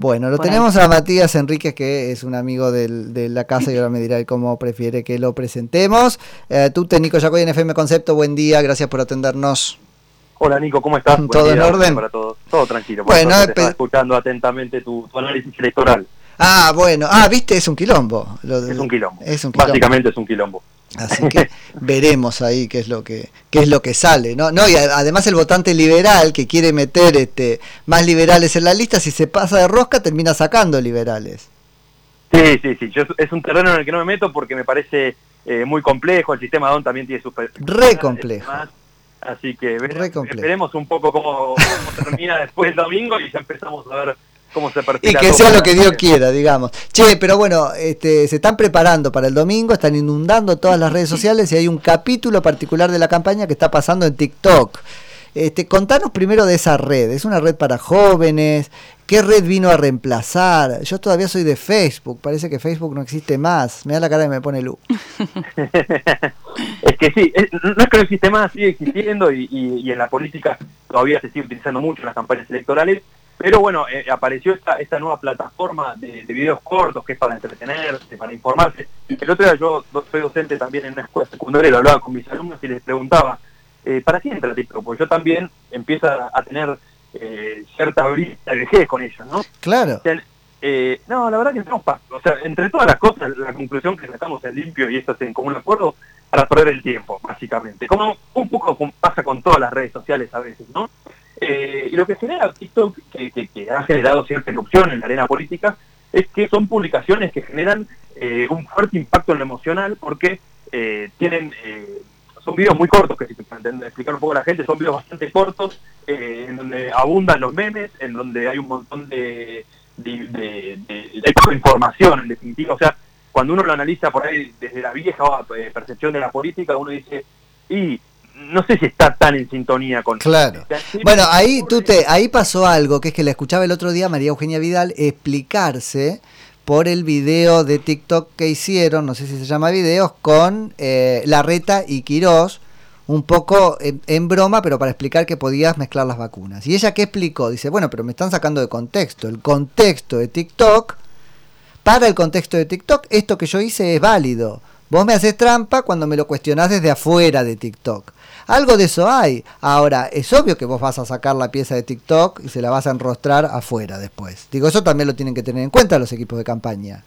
Bueno, lo tenemos a Matías Enríquez, que es un amigo de la casa y ahora me dirá cómo prefiere que lo presentemos. Eh, tú, Nico Yacoy en FM Concepto, buen día, gracias por atendernos. Hola Nico, ¿cómo estás? ¿Todo en orden? Para todos. Todo tranquilo. Bueno, estaba escuchando atentamente tu, análisis electoral. Ah, bueno. Ah, viste, es un quilombo. es un quilombo. Es un quilombo. Básicamente es un quilombo. Así que veremos ahí qué es lo que qué es lo que sale, ¿no? No, y además el votante liberal que quiere meter este más liberales en la lista, si se pasa de rosca termina sacando liberales. Sí, sí, sí, es un terreno en el que no me meto porque me parece eh, muy complejo, el sistema DON también tiene sus Re complejo. así que veremos un poco cómo, cómo termina después el domingo y ya empezamos a ver cómo se Y que sea lo que Dios quiera, digamos. Che, pero bueno, este, se están preparando para el domingo, están inundando todas las redes sociales y hay un capítulo particular de la campaña que está pasando en TikTok. Este, contanos primero de esa red. Es una red para jóvenes. ¿Qué red vino a reemplazar? Yo todavía soy de Facebook. Parece que Facebook no existe más. Me da la cara y me pone luz. es que sí, no es que no existe más, sigue existiendo y, y en la política todavía se sigue utilizando mucho en las campañas electorales pero bueno, eh, apareció esta, esta nueva plataforma de, videos cortos que es para entretenerse, para informarse. El otro día yo soy docente también en una escuela secundaria lo hablaba con mis alumnos y les preguntaba, eh, ¿para qué entra TikTok? Porque yo también empiezo a, tener eh, cierta brisa de vejez con ellos, ¿no? Claro. no, la verdad que entramos para, o sea, entre todas las cosas, la conclusión que sacamos es limpio y esto es en común acuerdo, para perder el tiempo, básicamente. Como un poco pasa con todas las redes sociales a veces, ¿no? Eh, y lo que genera TikTok, que, ha generado cierta erupción en la arena política, es que son publicaciones que generan eh, un fuerte impacto en lo emocional porque eh, tienen son videos muy cortos, que si te explicar un poco a la gente, son videos bastante cortos, en donde abundan los memes, en donde hay un montón de, de, información, en definitiva. O sea, cuando uno lo analiza por ahí desde la vieja percepción de la política, uno dice, y no sé si está tan en sintonía con claro bueno ahí tú te ahí pasó algo que es que le escuchaba el otro día María Eugenia Vidal explicarse por el video de TikTok que hicieron no sé si se llama videos con eh, Larreta y Quirós un poco en, broma, pero para explicar que podías mezclar las vacunas. ¿Y ella qué explicó? Dice, bueno, pero me están sacando de contexto. El contexto de TikTok, para el contexto de TikTok, esto que yo hice es válido. Vos me haces trampa cuando me lo cuestionás desde afuera de TikTok. Algo de eso hay. Ahora, es obvio que vos vas a sacar la pieza de TikTok y se la vas a enrostrar afuera después. Digo, eso también lo tienen que tener en cuenta los equipos de campaña.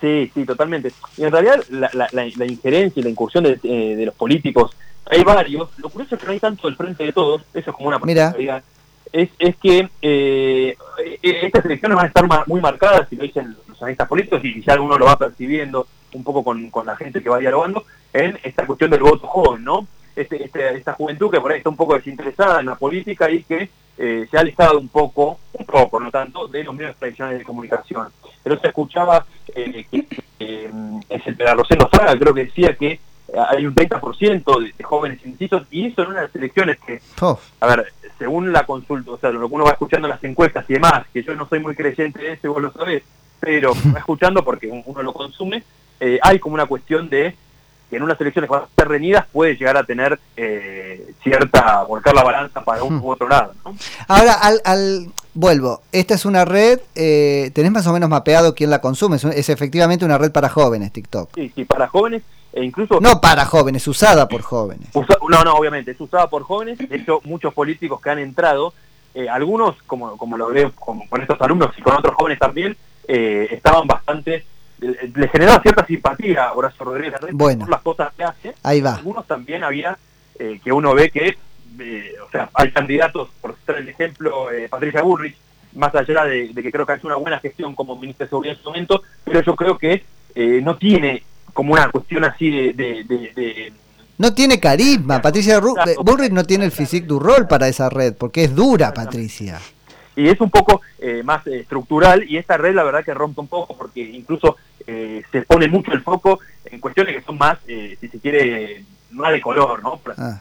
Sí, sí, totalmente. Y en realidad la, injerencia y la incursión de, eh, los políticos, hay varios. Lo curioso es que no hay tanto del frente de todos, eso es como una Mira. Es, es que eh, e, estas elecciones van a estar muy marcadas, si lo dicen los analistas políticos, y ya alguno lo va percibiendo un poco con, con la gente que va dialogando, en esta cuestión del voto joven, ¿no? Este, este, esta juventud que por ahí está un poco desinteresada en la política y que eh, se ha alejado un poco, un poco, no tanto, de los medios tradicionales de comunicación. Pero se escuchaba eh, que eh, el Rosendo Fraga creo que decía que hay un 30% de, jóvenes indecisos y eso en unas elecciones que, a ver, según la consulta, o sea, lo que uno va escuchando en las encuestas y demás, que yo no soy muy creyente de eso, vos lo sabés, pero va escuchando porque uno lo consume, hay como una cuestión de que en unas elecciones ser reñidas puede llegar a tener eh, cierta, volcar la balanza para un hmm. u otro lado. Ahora, al, al, vuelvo, esta es una red, eh, ¿tenés más o menos mapeado quién la consume? Es, efectivamente una red para jóvenes, TikTok. Sí, sí, para jóvenes e incluso... No para jóvenes, usada por jóvenes. no, no, obviamente, es usada por jóvenes. De hecho, muchos políticos que han entrado, eh, algunos, como, como lo veo con estos alumnos y con otros jóvenes también, eh, estaban bastante le generaba cierta simpatía a Horacio Rodríguez bueno, por las cosas que hace. Ahí va. Algunos también había eh, que uno ve que, eh, o sea, hay candidatos, por citar el ejemplo, eh, Patricia Burrich, más allá de, que creo que ha hecho una buena gestión como ministra de Seguridad en su momento, pero yo creo que no tiene como una cuestión así de... no tiene carisma, Patricia Burrich no tiene el physique du rol para esa red, porque es dura Patricia y es un poco eh, más eh, estructural y esta red la verdad que rompe un poco porque incluso eh, se pone mucho el foco en cuestiones que son más, si se quiere, más de color, ¿no? Ah.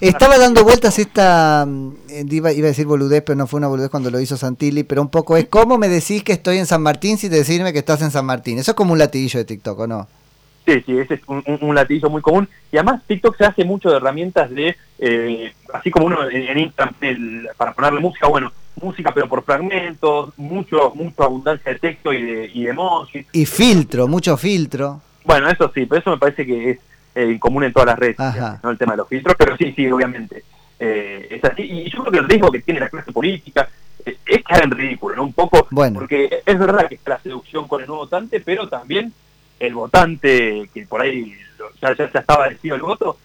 estaba dando vueltas esta, mm, iba, iba, a decir boludez, pero no fue una boludez cuando lo hizo Santilli, pero un poco es, ¿cómo me decís que estoy en San Martín si decirme que estás en San Martín? Eso es como un latiguillo de TikTok, ¿o no? Sí, sí, ese es un, un, latillo muy común. Y además TikTok se hace mucho de herramientas de, así como uno en, Instagram, para ponerle música, bueno, música pero por fragmentos, mucho, mucha abundancia de texto y de, y de emojis. Y filtro, mucho filtro. Bueno, eso sí, pero eso me parece que es eh, común en todas las redes, ¿no? el tema de los filtros, pero sí, sí, obviamente. Eh, es así. Y yo creo que el riesgo que tiene la clase política eh, es caer en ridículo, ¿no? Un poco, bueno. porque es verdad que está la seducción con el nuevo votante, pero también el votante que por ahí ya, ya, estaba decidido el voto,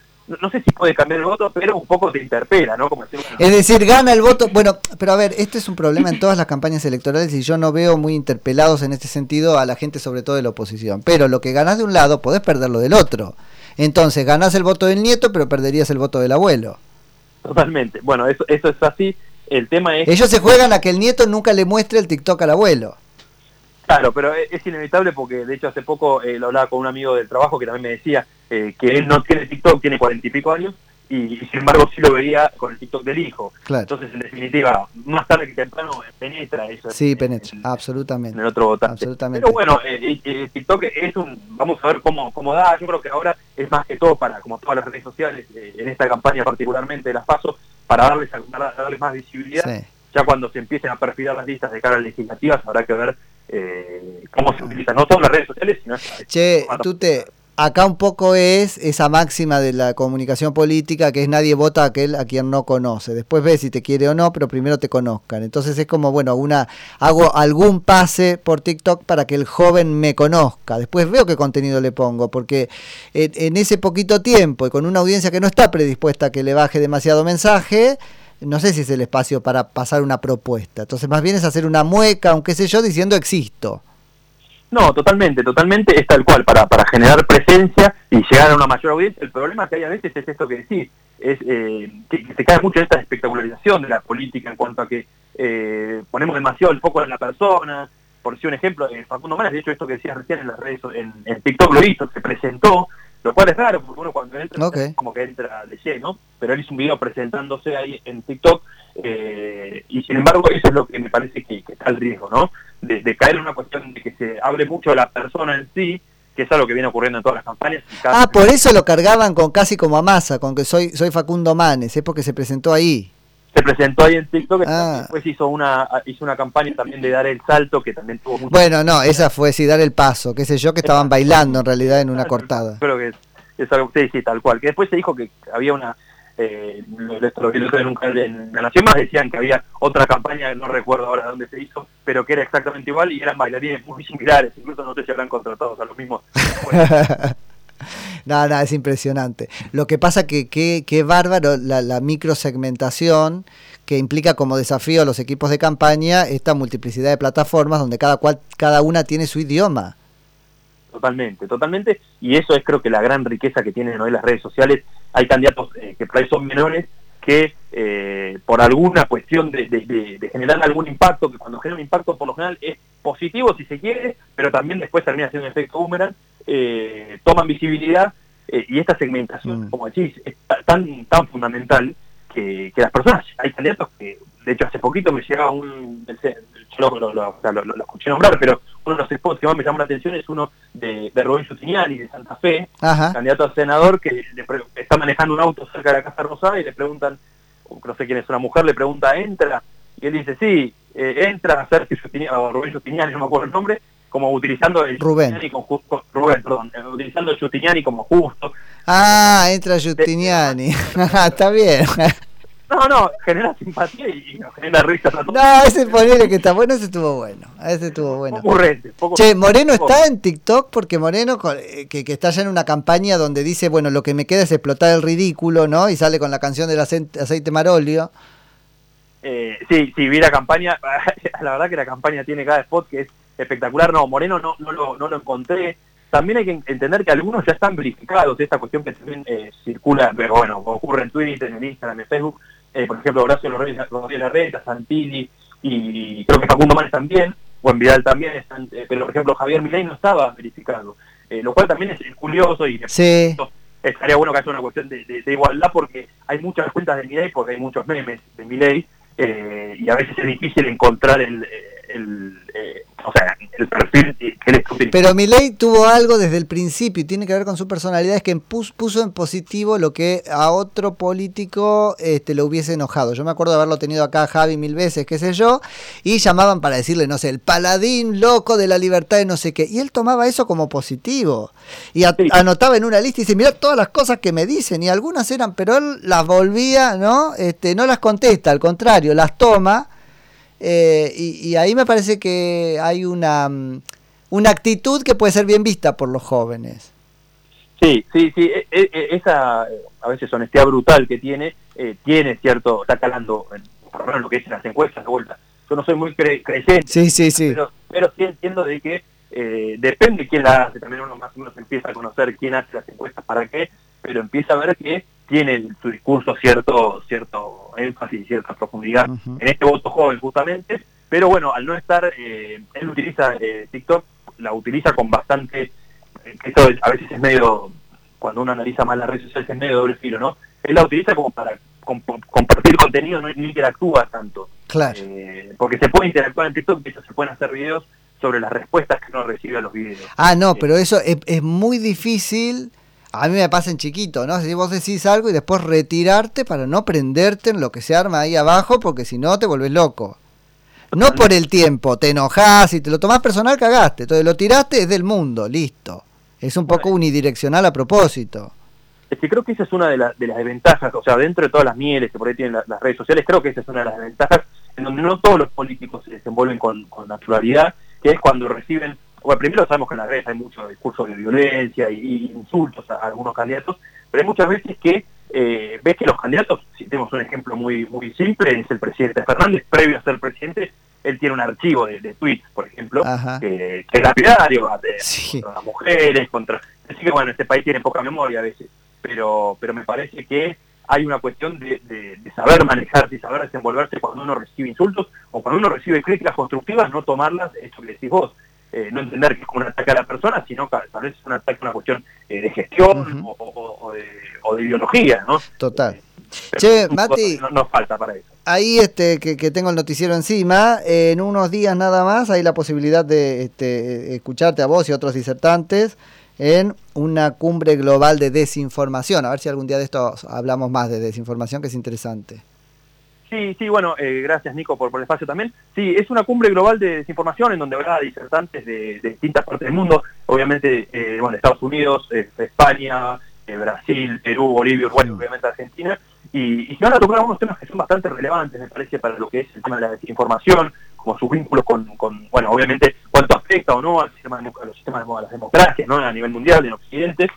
no, sé si puede cambiar el voto, pero un poco te interpela, ¿no? Como es decir, gana el voto. Bueno, pero a ver, este es un problema en todas las campañas electorales y yo no veo muy interpelados en este sentido a la gente, sobre todo de la oposición. Pero lo que ganas de un lado, podés perderlo del otro. Entonces, ganás el voto del nieto, pero perderías el voto del abuelo. Totalmente. Bueno, eso, eso es así. El tema es... Ellos se juegan a que el nieto nunca le muestre el TikTok al abuelo. Claro, pero es inevitable porque de hecho hace poco eh, lo hablaba con un amigo del trabajo que también me decía eh, que él no tiene TikTok, tiene cuarenta y pico años y, sin embargo sí lo veía con el TikTok del hijo. Entonces, en definitiva, más tarde que temprano penetra eso. Sí, penetra, absolutamente. En el otro votante. Pero bueno, eh, TikTok es un, vamos a ver cómo, cómo da, yo creo que ahora es más que todo para, como todas las redes sociales, en esta campaña particularmente de las pasos, para darles, para darles más visibilidad. Ya cuando se empiecen a perfilar las listas de cara a legislativas habrá que ver eh, cómo se utilizan, no todas las redes sociales, sino... Che, tú te... Acá un poco es esa máxima de la comunicación política que es nadie vota a aquel a quien no conoce. Después ves si te quiere o no, pero primero te conozcan. Entonces es como, bueno, una hago algún pase por TikTok para que el joven me conozca. Después veo qué contenido le pongo, porque en, en ese poquito tiempo y con una audiencia que no está predispuesta a que le baje demasiado mensaje, no sé si es el espacio para pasar una propuesta. Entonces, más bien es hacer una mueca, aunque sé yo, diciendo existo. No, totalmente, totalmente es tal cual, para, para generar presencia y llegar a una mayor audiencia. El problema que hay a veces es esto que decís, es eh, que, se cae mucho esta espectacularización de la política en cuanto a que eh, ponemos demasiado el foco en la persona. Por decir un ejemplo, eh, Facundo Manes, de hecho esto que decías recién en las redes, en, en TikTok lo hizo, se presentó, lo cual es raro, porque uno cuando entra como que entra de lleno, pero él hizo un video presentándose ahí en TikTok, eh, y sin embargo eso es lo que me parece que, está el riesgo, ¿no? De, caer en una cuestión de que se abre mucho la persona en sí, que es algo que viene ocurriendo en todas las campañas. ah, por eso lo cargaban con casi como a masa, con que soy, soy Facundo Manes, es porque se presentó ahí se presentó ahí en TikTok, ah. después hizo una hizo una campaña también de dar el salto que también tuvo mucho Bueno, no, esa fue sí dar el paso, qué sé yo, que estaban bailando en realidad en una cortada. Creo que es, algo que sí, tal cual. Que después se dijo que había una eh, en, en La Nación Más decían que había otra campaña, no recuerdo ahora dónde se hizo, pero que era exactamente igual y eran bailarines muy similares, incluso no sé si habrán contratado a los mismos. No, no, es impresionante. Lo que pasa que qué bárbaro la, la microsegmentación que implica como desafío a los equipos de campaña esta multiplicidad de plataformas donde cada cual, cada una tiene su idioma. Totalmente, totalmente. Y eso es creo que la gran riqueza que tienen hoy las redes sociales. Hay candidatos eh, que por ahí son menores que eh, por alguna cuestión de, generar algún impacto, que cuando genera un impacto por lo general es positivo si se quiere, pero también después termina siendo un efecto boomerang, eh, toman visibilidad eh, y esta segmentación, mm. como decís, es tan, tan fundamental que, las personas, hay candidatos que, de hecho hace poquito me llegaba un, yo lo, lo, escuché nombrar, pero uno de los spots que más me llamó la atención es uno de, de Rubén Giustiniani, de Santa Fe, candidato a senador, que está manejando un auto cerca de la Casa Rosada y le preguntan, no sé quién es una mujer, le pregunta, ¿entra? Y él dice, sí, eh, entra a hacer o Rubén Giustiniani, no me acuerdo el nombre, como utilizando el Rubén. Con, Rubén, perdón, eh, utilizando el Giustiniani como justo. Ah, entra Giustiniani. está bien. No, no, genera simpatía y nos genera risa a todos. No, ese ponele que está bueno, ese estuvo bueno. Ese estuvo bueno. che, Moreno está en TikTok porque Moreno, eh, que, que, está ya en una campaña donde dice, bueno, lo que me queda es explotar el ridículo, ¿no? Y sale con la canción del aceite, aceite marolio. Eh, sí, sí, vi la campaña. la verdad que la campaña tiene cada spot que es espectacular. No, Moreno no, no, lo, no lo encontré también hay que entender que algunos ya están verificados, de esta cuestión que también eh, circula, pero bueno, ocurre en Twitter, en Instagram, en Facebook, eh, por ejemplo, Horacio Rodríguez Larreta, Santini y creo que Facundo Manes también, o en Vidal también, están, eh, pero por ejemplo Javier Milei no estaba verificado, lo cual también es curioso y estaría bueno que haya una cuestión de, igualdad porque hay muchas cuentas de Milei, porque hay muchos memes de Milei, y a veces es difícil encontrar el, el, o sea, el perfil que Pero Milei tuvo algo desde el principio y tiene que ver con su personalidad, es que puso en positivo lo que a otro político este, lo hubiese enojado. Yo me acuerdo de haberlo tenido acá Javi mil veces, qué sé yo, y llamaban para decirle, no sé, el paladín loco de la libertad de no sé qué. Y él tomaba eso como positivo. Y anotaba en una lista y dice, mira todas las cosas que me dicen, y algunas eran, pero él las volvía, ¿no? Este, no las contesta, al contrario, las toma. Eh, y, ahí me parece que hay una, mm, una actitud que puede ser bien vista por los jóvenes. Sí, sí, sí, e, e, e, esa a veces honestidad brutal que tiene, eh, tiene cierto, está calando en, por lo que es las encuestas de vuelta. Yo no soy muy creyente, sí, sí, sí. Pero, pero sí entiendo de que eh, depende quién la hace, también uno más o menos empieza a conocer quién hace las encuestas para qué, pero empieza a ver que tiene su discurso cierto cierto énfasis, cierta profundidad en este voto joven justamente, pero bueno, al no estar, eh, él utiliza eh, TikTok, la utiliza con bastante, eh, esto a veces es medio, cuando uno analiza más las redes sociales es medio doble filo, ¿no? Él la utiliza como para compartir contenido, no, interactúa tanto. Claro. porque se puede interactuar en TikTok, se pueden hacer videos sobre las respuestas que uno recibe a los videos. Ah, no, pero eso es, es muy difícil a mí me pasa en chiquito, ¿no? Si vos decís algo y después retirarte para no prenderte en lo que se arma ahí abajo, porque si no te vuelves loco. No por el tiempo, te enojás y te lo tomás personal, cagaste. Entonces lo tiraste, es del mundo, listo. Es un poco unidireccional a propósito. Es que creo que esa es una de, las desventajas, o sea, dentro de todas las mieles que por ahí tienen las, redes sociales, creo que esa es una de las desventajas en donde no todos los políticos se desenvuelven con, con naturalidad, que es cuando reciben bueno, primero sabemos que en las redes hay mucho discurso de violencia y, insultos a, algunos candidatos, pero hay muchas veces que eh, ves que los candidatos, si tenemos un ejemplo muy muy simple, es el presidente Fernández, previo a ser presidente, él tiene un archivo de, tweets, por ejemplo, que, es lapidario, contra las mujeres, contra... Así que bueno, este país tiene poca memoria a veces, pero, pero me parece que hay una cuestión de, de, saber manejarse y saber desenvolverse cuando uno recibe insultos o cuando uno recibe críticas constructivas, no tomarlas, esto que decís vos, eh, no entender que es un ataque a la persona, sino que tal vez es un ataque a una cuestión eh, de gestión o, de, ideología, ¿no? Total. Eh, che, Mati, no, nos falta para eso. Ahí este, que, tengo el noticiero encima, en unos días nada más hay la posibilidad de este, escucharte a vos y otros disertantes en una cumbre global de desinformación. A ver si algún día de esto hablamos más de desinformación, que es interesante. Sí, sí, bueno, eh, gracias Nico por, por, el espacio también. Sí, es una cumbre global de desinformación en donde habrá disertantes de, distintas partes del mundo, obviamente, eh, bueno, Estados Unidos, eh, España, Brasil, Perú, Bolivia, Uruguay, obviamente Argentina, y, y se van a tocar algunos temas que son bastante relevantes, me parece, para lo que es el tema de la desinformación, como sus vínculos con, con bueno, obviamente, cuánto afecta o no al sistema de, a los sistemas de las democracias, ¿no? A nivel mundial, en Occidente,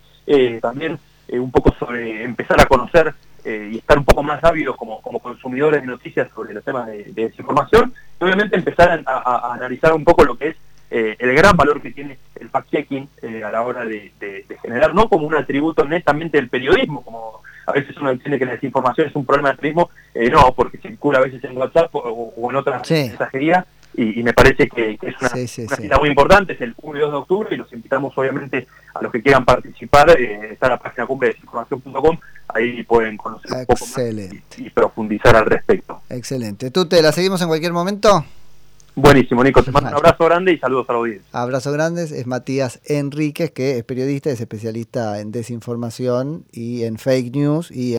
también un poco sobre empezar a conocer eh, y estar un poco más ávidos como, como consumidores de noticias sobre los temas de, desinformación, y obviamente empezar a, analizar un poco lo que es eh, el gran valor que tiene el fact-checking eh, a la hora de, generar, no como un atributo netamente del periodismo, como a veces uno entiende que la desinformación es un problema del periodismo, no, porque circula a veces en WhatsApp o, en otras mensajerías, y, me parece que, es una, cita muy importante, es el 1 y 2 de octubre y los invitamos obviamente a los que quieran participar, eh, está en la página cumbre de desinformación.com, ahí pueden conocer un poco más y, profundizar al respecto. Excelente. ¿Tú te la seguimos en cualquier momento? Buenísimo, Nico. Te mando un abrazo grande y saludos a la audiencia. Abrazo grandes. Es Matías Enríquez, que es periodista, es especialista en desinformación y en fake news y